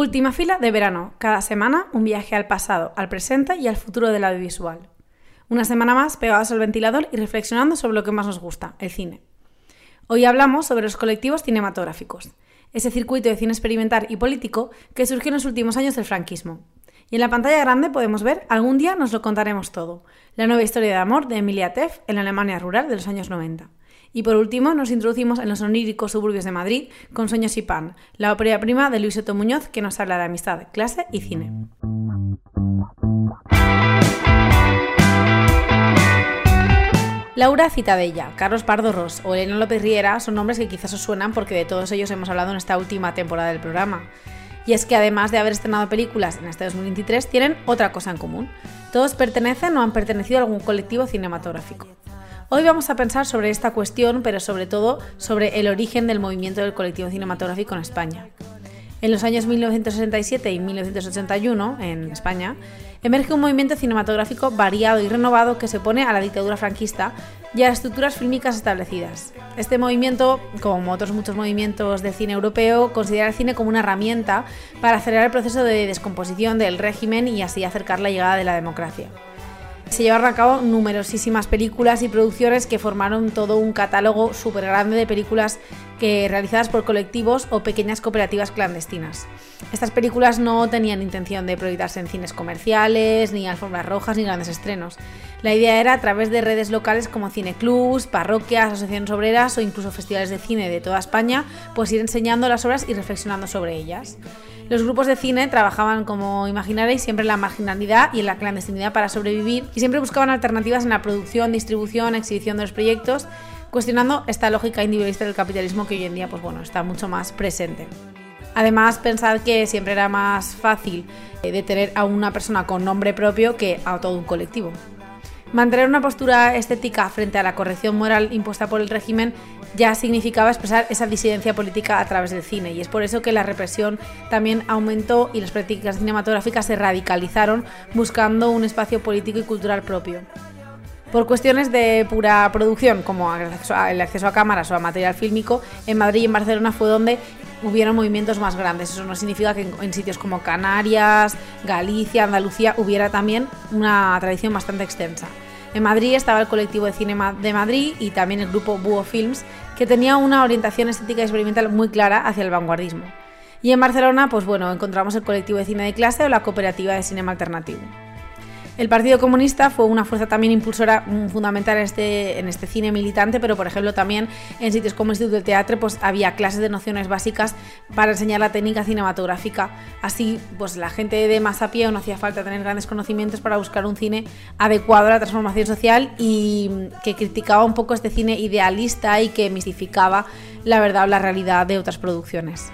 Última fila de verano. Cada semana un viaje al pasado, al presente y al futuro del audiovisual. Una semana más pegados al ventilador y reflexionando sobre lo que más nos gusta, el cine. Hoy hablamos sobre los colectivos cinematográficos, ese circuito de cine experimental y político que surgió en los últimos años del franquismo. Y en la pantalla grande podemos ver Algún día nos lo contaremos todo, la nueva historia de amor de Emilia Teff en la Alemania rural de los años 90. Y por último, nos introducimos en los oníricos suburbios de Madrid con Sueños y Pan, la ópera prima de Luis Soto Muñoz que nos habla de amistad, clase y cine. Laura Citadella, Carlos Pardo Ross o Elena López Riera son nombres que quizás os suenan porque de todos ellos hemos hablado en esta última temporada del programa. Y es que además de haber estrenado películas en este 2023, tienen otra cosa en común. Todos pertenecen o han pertenecido a algún colectivo cinematográfico. Hoy vamos a pensar sobre esta cuestión, pero sobre todo sobre el origen del movimiento del colectivo cinematográfico en España. En los años 1967 y 1981, en España, emerge un movimiento cinematográfico variado y renovado que se opone a la dictadura franquista y a las estructuras fílmicas establecidas. Este movimiento, como otros muchos movimientos de cine europeo, considera el cine como una herramienta para acelerar el proceso de descomposición del régimen y así acercar la llegada de la democracia se llevaron a cabo numerosísimas películas y producciones que formaron todo un catálogo súper grande de películas que, realizadas por colectivos o pequeñas cooperativas clandestinas. Estas películas no tenían intención de proyectarse en cines comerciales, ni alfombras rojas, ni grandes estrenos. La idea era a través de redes locales como cineclubs, parroquias, asociaciones obreras o incluso festivales de cine de toda España, pues ir enseñando las obras y reflexionando sobre ellas. Los grupos de cine trabajaban, como imaginaréis, siempre en la marginalidad y en la clandestinidad para sobrevivir y siempre buscaban alternativas en la producción, distribución, exhibición de los proyectos, cuestionando esta lógica individualista del capitalismo que hoy en día pues bueno, está mucho más presente. Además, pensad que siempre era más fácil eh, detener a una persona con nombre propio que a todo un colectivo. Mantener una postura estética frente a la corrección moral impuesta por el régimen ya significaba expresar esa disidencia política a través del cine y es por eso que la represión también aumentó y las prácticas cinematográficas se radicalizaron buscando un espacio político y cultural propio. Por cuestiones de pura producción, como el acceso a cámaras o a material fílmico, en Madrid y en Barcelona fue donde hubieron movimientos más grandes. Eso no significa que en sitios como Canarias, Galicia, Andalucía hubiera también una tradición bastante extensa. En Madrid estaba el colectivo de cine de Madrid y también el grupo Búho Films, que tenía una orientación estética y experimental muy clara hacia el vanguardismo. Y en Barcelona, pues bueno, encontramos el colectivo de cine de clase o la cooperativa de cinema alternativo. El Partido Comunista fue una fuerza también impulsora mm, fundamental en este, en este cine militante, pero por ejemplo también en sitios como el Instituto del Teatro pues había clases de nociones básicas para enseñar la técnica cinematográfica. Así pues la gente de más a pie no hacía falta tener grandes conocimientos para buscar un cine adecuado a la transformación social y mm, que criticaba un poco este cine idealista y que mistificaba la verdad o la realidad de otras producciones.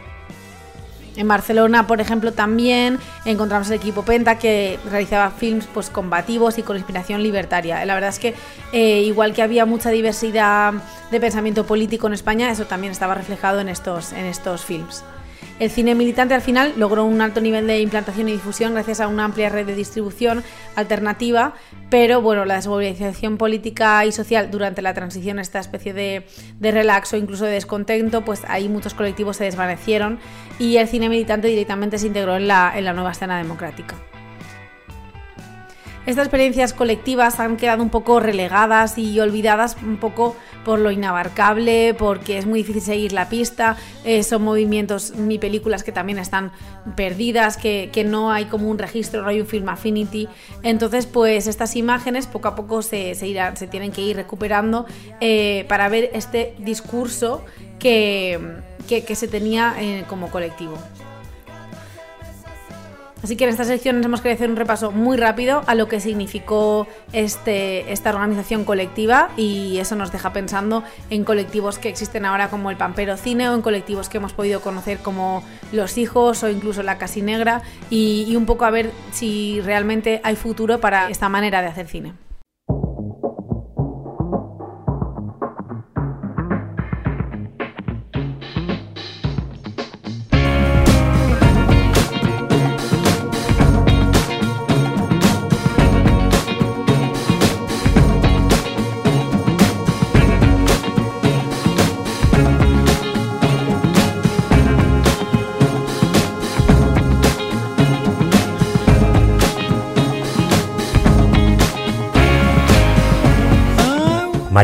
En Barcelona, por ejemplo, también encontramos el equipo Penta que realizaba films pues, combativos y con inspiración libertaria. La verdad es que eh, igual que había mucha diversidad de pensamiento político en España, eso también estaba reflejado en estos, en estos films. El cine militante al final logró un alto nivel de implantación y difusión gracias a una amplia red de distribución alternativa, pero bueno, la desmovilización política y social durante la transición, esta especie de, de relax o incluso de descontento, pues ahí muchos colectivos se desvanecieron y el cine militante directamente se integró en la, en la nueva escena democrática. Estas experiencias colectivas han quedado un poco relegadas y olvidadas un poco por lo inabarcable, porque es muy difícil seguir la pista, eh, son movimientos ni películas que también están perdidas, que, no hay como un registro, no hay un film affinity. Entonces, pues estas imágenes poco a poco se, se, tienen que ir recuperando eh, para ver este discurso que, se tenía eh, como colectivo. Así que en esta sección hemos querido hacer un repaso muy rápido a lo que significó este, esta organización colectiva y eso nos deja pensando en colectivos que existen ahora como el Pampero Cine o en colectivos que hemos podido conocer como Los Hijos o incluso La Casi Negra y un poco a ver si realmente hay futuro para esta manera de hacer cine.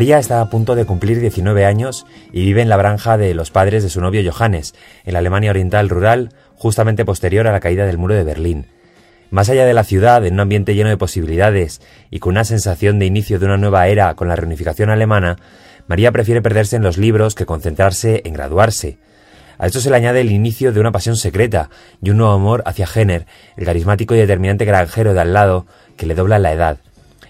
María está a punto de cumplir 19 años y vive en la granja de los padres de su novio Johannes, en la Alemania Oriental rural, justamente posterior a la caída del muro de Berlín. Más allá de la ciudad, en un ambiente lleno de posibilidades y con una sensación de inicio de una nueva era con la reunificación alemana, María prefiere perderse en los libros que concentrarse en graduarse. A esto se le añade el inicio de una pasión secreta y un nuevo amor hacia Jenner, el carismático y determinante granjero de al lado que le dobla la edad.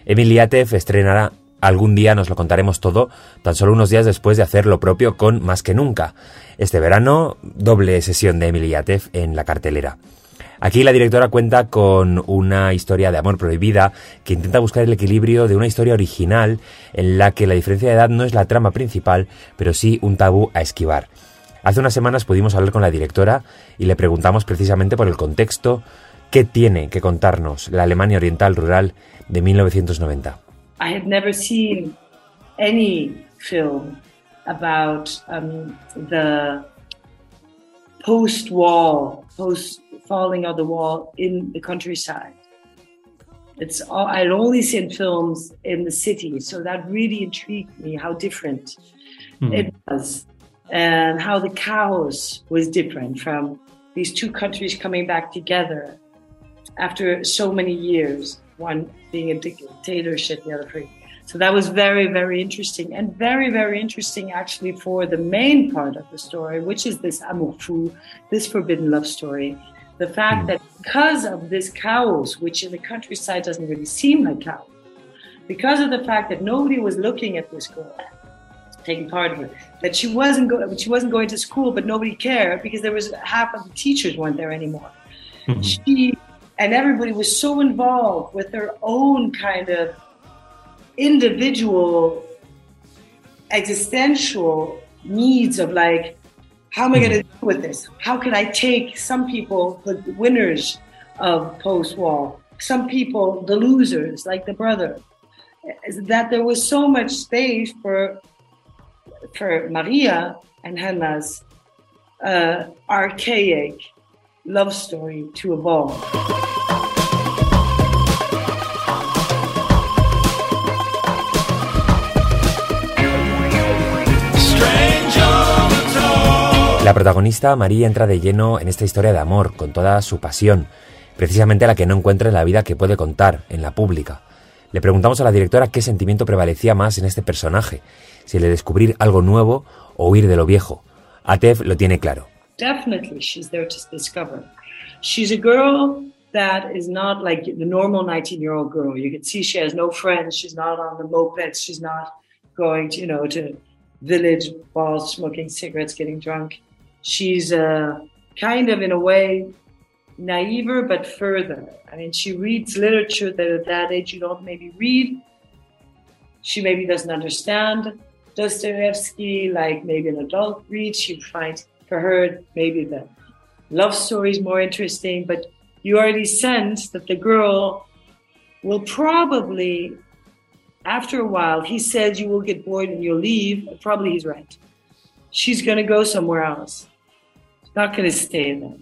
Emil estrenará Algún día nos lo contaremos todo, tan solo unos días después de hacer lo propio con Más que Nunca. Este verano, doble sesión de Emily Atef en la cartelera. Aquí la directora cuenta con una historia de amor prohibida que intenta buscar el equilibrio de una historia original en la que la diferencia de edad no es la trama principal, pero sí un tabú a esquivar. Hace unas semanas pudimos hablar con la directora y le preguntamos precisamente por el contexto qué tiene que contarnos la Alemania Oriental Rural de 1990. I had never seen any film about um, the post wall, post falling of the wall in the countryside. It's all, I'd only seen films in the city, so that really intrigued me how different mm. it was and how the chaos was different from these two countries coming back together after so many years one being a dictatorship, the other free. So that was very, very interesting and very, very interesting actually for the main part of the story, which is this amour fou, this forbidden love story. The fact mm. that because of this chaos, which in the countryside doesn't really seem like chaos, because of the fact that nobody was looking at this girl, taking part of it, that she wasn't go- she wasn't going to school, but nobody cared because there was half of the teachers weren't there anymore. Mm-hmm. She and everybody was so involved with their own kind of individual existential needs of like how am i going to mm-hmm. deal with this how can i take some people the winners of post-war some people the losers like the brother that there was so much space for for maria and hannah's uh, archaic love story to evolve La protagonista, María, entra de lleno en esta historia de amor, con toda su pasión, precisamente la que no encuentra en la vida que puede contar, en la pública. Le preguntamos a la directora qué sentimiento prevalecía más en este personaje, si el de descubrir algo nuevo o huir de lo viejo. Atef lo tiene claro. Definitely she's there to discover. She's a girl that is not like the normal 19-year-old girl. You can see she has no friends, she's not on the mopeds, she's not going to, you know, to village balls, smoking cigarettes, getting drunk. she's uh, kind of, in a way, naiver but further. I mean, she reads literature that at that age you don't maybe read. She maybe doesn't understand Dostoevsky like maybe an adult reads. She finds for her maybe the love story is more interesting, but you already sense that the girl will probably, after a while, he says you will get bored and you'll leave. Probably he's right. She's going to go somewhere else not going to stay there.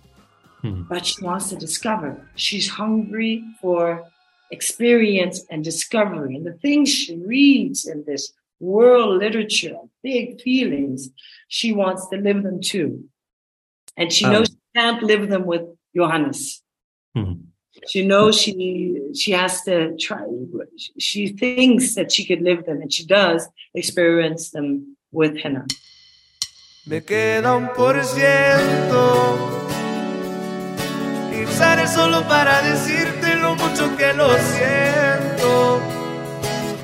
Mm-hmm. But she wants to discover. She's hungry for experience and discovery. And the things she reads in this world literature, big feelings, she wants to live them too. And she knows oh. she can't live them with Johannes. Mm-hmm. She knows she she has to try. She thinks that she could live them, and she does experience them with Hannah. Me queda un por ciento. Y sale solo para decirte lo mucho que lo siento.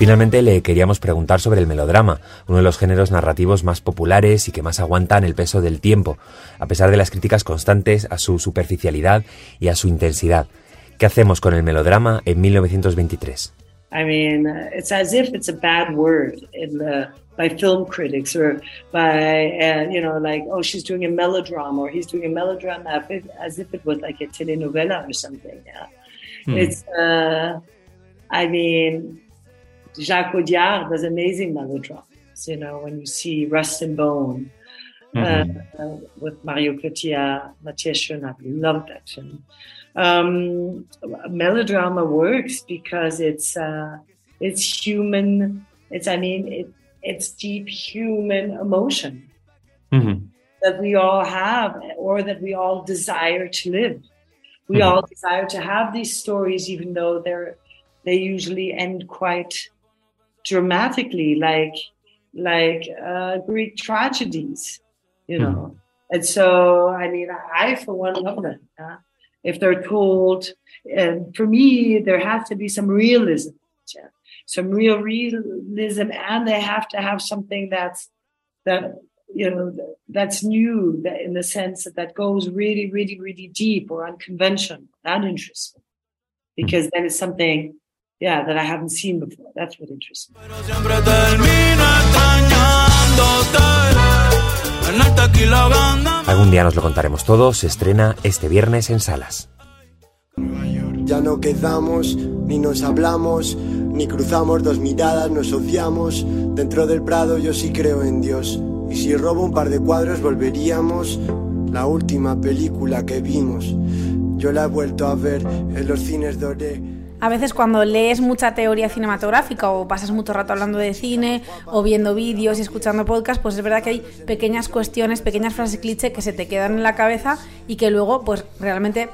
Finalmente le queríamos preguntar sobre el melodrama, uno de los géneros narrativos más populares y que más aguantan el peso del tiempo, a pesar de las críticas constantes a su superficialidad y a su intensidad. ¿Qué hacemos con el melodrama en 1923? I mean, it's as if it's a bad word in the, by film critics or by, uh, you know, like, oh, she's doing a melodrama or he's doing a melodrama as if it was like a telenovela or something. Yeah. Hmm. It's, uh, I mean, Jacques Audiard does amazing melodramas, you know, when you see Rust and Bone. Mm-hmm. Uh, with Mario Cotillard, Mathias Schoenack, love that film um, melodrama works because it's uh, it's human. It's I mean it, it's deep human emotion mm-hmm. that we all have or that we all desire to live. We mm-hmm. all desire to have these stories, even though they're they usually end quite dramatically, like like uh, Greek tragedies, you know. Mm-hmm. And so, I mean, I for one love them. Yeah? if they're told. And for me, there has to be some realism, some real realism, and they have to have something that's that you know that's new that in the sense that that goes really, really, really deep or unconventional. That interests me because then it's something, yeah, that I haven't seen before. That's what interests me. Algún día nos lo contaremos todo, se estrena este viernes en salas. Ya no quedamos, ni nos hablamos, ni cruzamos dos miradas, nos ociamos. Dentro del Prado yo sí creo en Dios. Y si robo un par de cuadros volveríamos. La última película que vimos, yo la he vuelto a ver en los cines Doré. A veces cuando lees mucha teoría cinematográfica o pasas mucho rato hablando de cine o viendo vídeos y escuchando podcasts, pues es verdad que hay pequeñas cuestiones, pequeñas frases cliché que se te quedan en la cabeza y que luego pues realmente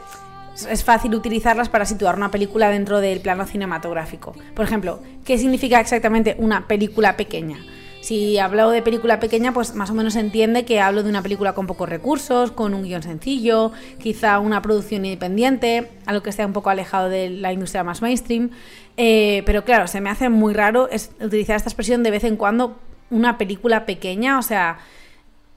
es fácil utilizarlas para situar una película dentro del plano cinematográfico. Por ejemplo, ¿qué significa exactamente una película pequeña? Si hablo de película pequeña, pues más o menos se entiende que hablo de una película con pocos recursos, con un guion sencillo, quizá una producción independiente, algo que esté un poco alejado de la industria más mainstream. Eh, pero claro, se me hace muy raro utilizar esta expresión de vez en cuando una película pequeña, o sea,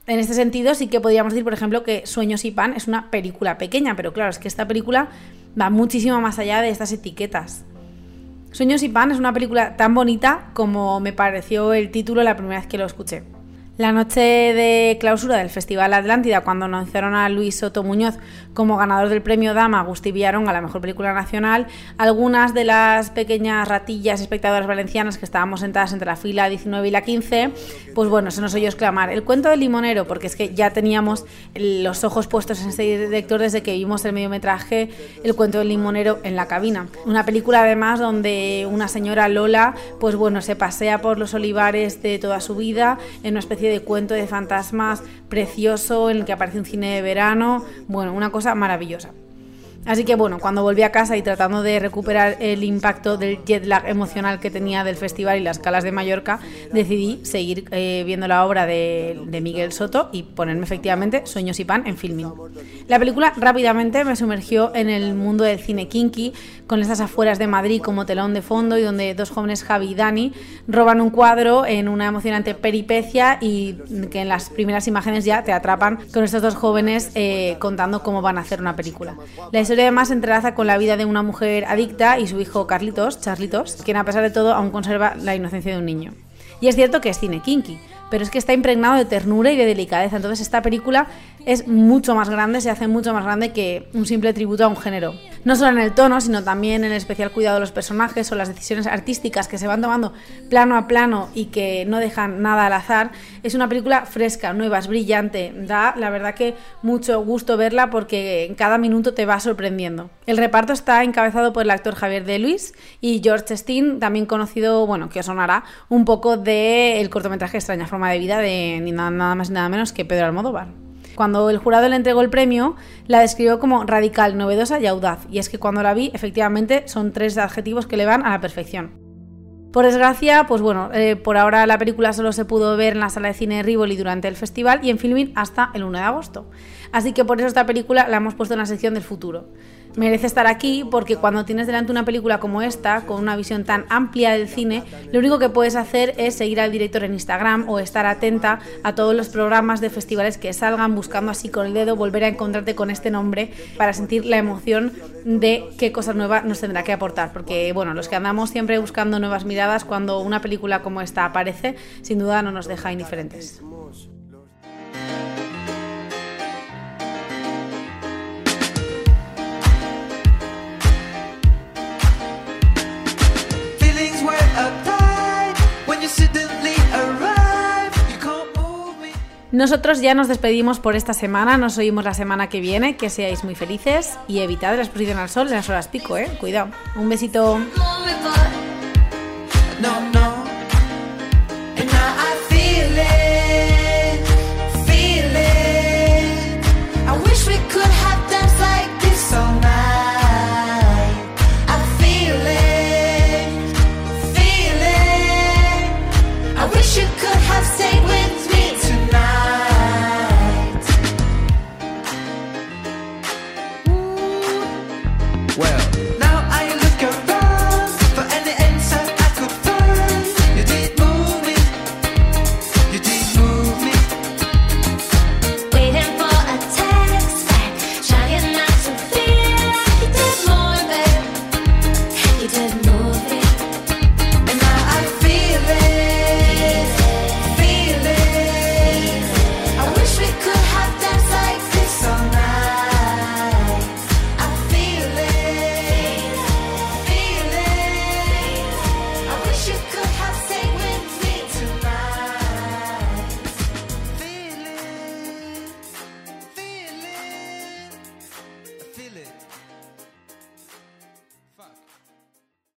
en este sentido sí que podríamos decir, por ejemplo, que Sueños y Pan es una película pequeña, pero claro, es que esta película va muchísimo más allá de estas etiquetas. Sueños y Pan es una película tan bonita como me pareció el título la primera vez que lo escuché. La noche de clausura del Festival Atlántida, cuando anunciaron a Luis Soto Muñoz como ganador del premio Dama Agustí Villaron a la mejor película nacional, algunas de las pequeñas ratillas espectadoras valencianas que estábamos sentadas entre la fila 19 y la 15, pues bueno, se nos oyó exclamar el cuento del limonero, porque es que ya teníamos los ojos puestos en este director desde que vimos el mediometraje El cuento del limonero en la cabina. Una película además donde una señora Lola, pues bueno, se pasea por los olivares de toda su vida en una especie de cuento de fantasmas precioso en el que aparece un cine de verano, bueno, una cosa maravillosa. Así que bueno, cuando volví a casa y tratando de recuperar el impacto del jet lag emocional que tenía del festival y las calas de Mallorca, decidí seguir eh, viendo la obra de, Miguel Soto y ponerme efectivamente Sueños y Pan en filming. La película rápidamente me sumergió en el mundo del cine kinky, con estas afueras de Madrid como telón de fondo y donde dos jóvenes, Javi y Dani, roban un cuadro en una emocionante peripecia y que en las primeras imágenes ya te atrapan con estos dos jóvenes eh, contando cómo van a hacer una película. La historia además se entrelaza con la vida de una mujer adicta y su hijo Carlitos, Charlitos, quien a pesar de todo aún conserva la inocencia de un niño. Y es cierto que es cine kinky, pero es que está impregnado de ternura y de delicadeza. Entonces esta película es mucho más grande, se hace mucho más grande que un simple tributo a un género. No solo en el tono, sino también en el especial cuidado de los personajes o las decisiones artísticas que se van tomando plano a plano y que no dejan nada al azar. Es una película fresca, nueva, es brillante. Da, la verdad que mucho gusto verla porque en cada minuto te va sorprendiendo. El reparto está encabezado por el actor Javier de Luis y George Steen, también conocido, bueno, que os sonará un poco del cortometraje Extraña forma de vida de ni nada, nada más ni nada menos que Pedro Almodóvar. Cuando el jurado le entregó el premio, la describió como radical, novedosa y audaz. Y es que cuando la vi, efectivamente, son tres adjetivos que le van a la perfección. Por desgracia, pues bueno, eh, por ahora la película solo se pudo ver en la sala de cine Rivoli durante el festival y en filming hasta el 1 de agosto. Así que por eso esta película la hemos puesto en la sección del futuro. Merece estar aquí porque cuando tienes delante una película como esta, con una visión tan amplia del cine, lo único que puedes hacer es seguir al director en Instagram o estar atenta a todos los programas de festivales que salgan, buscando así con el dedo volver a encontrarte con este nombre para sentir la emoción de qué cosa nueva nos tendrá que aportar. Porque, bueno, los que andamos siempre buscando nuevas miradas, cuando una película como esta aparece, sin duda no nos deja indiferentes. Nosotros ya nos despedimos por esta semana, nos oímos la semana que viene, que seáis muy felices y evitad la exposición al sol en las horas pico, eh. Cuidado. Un besito. No, no. said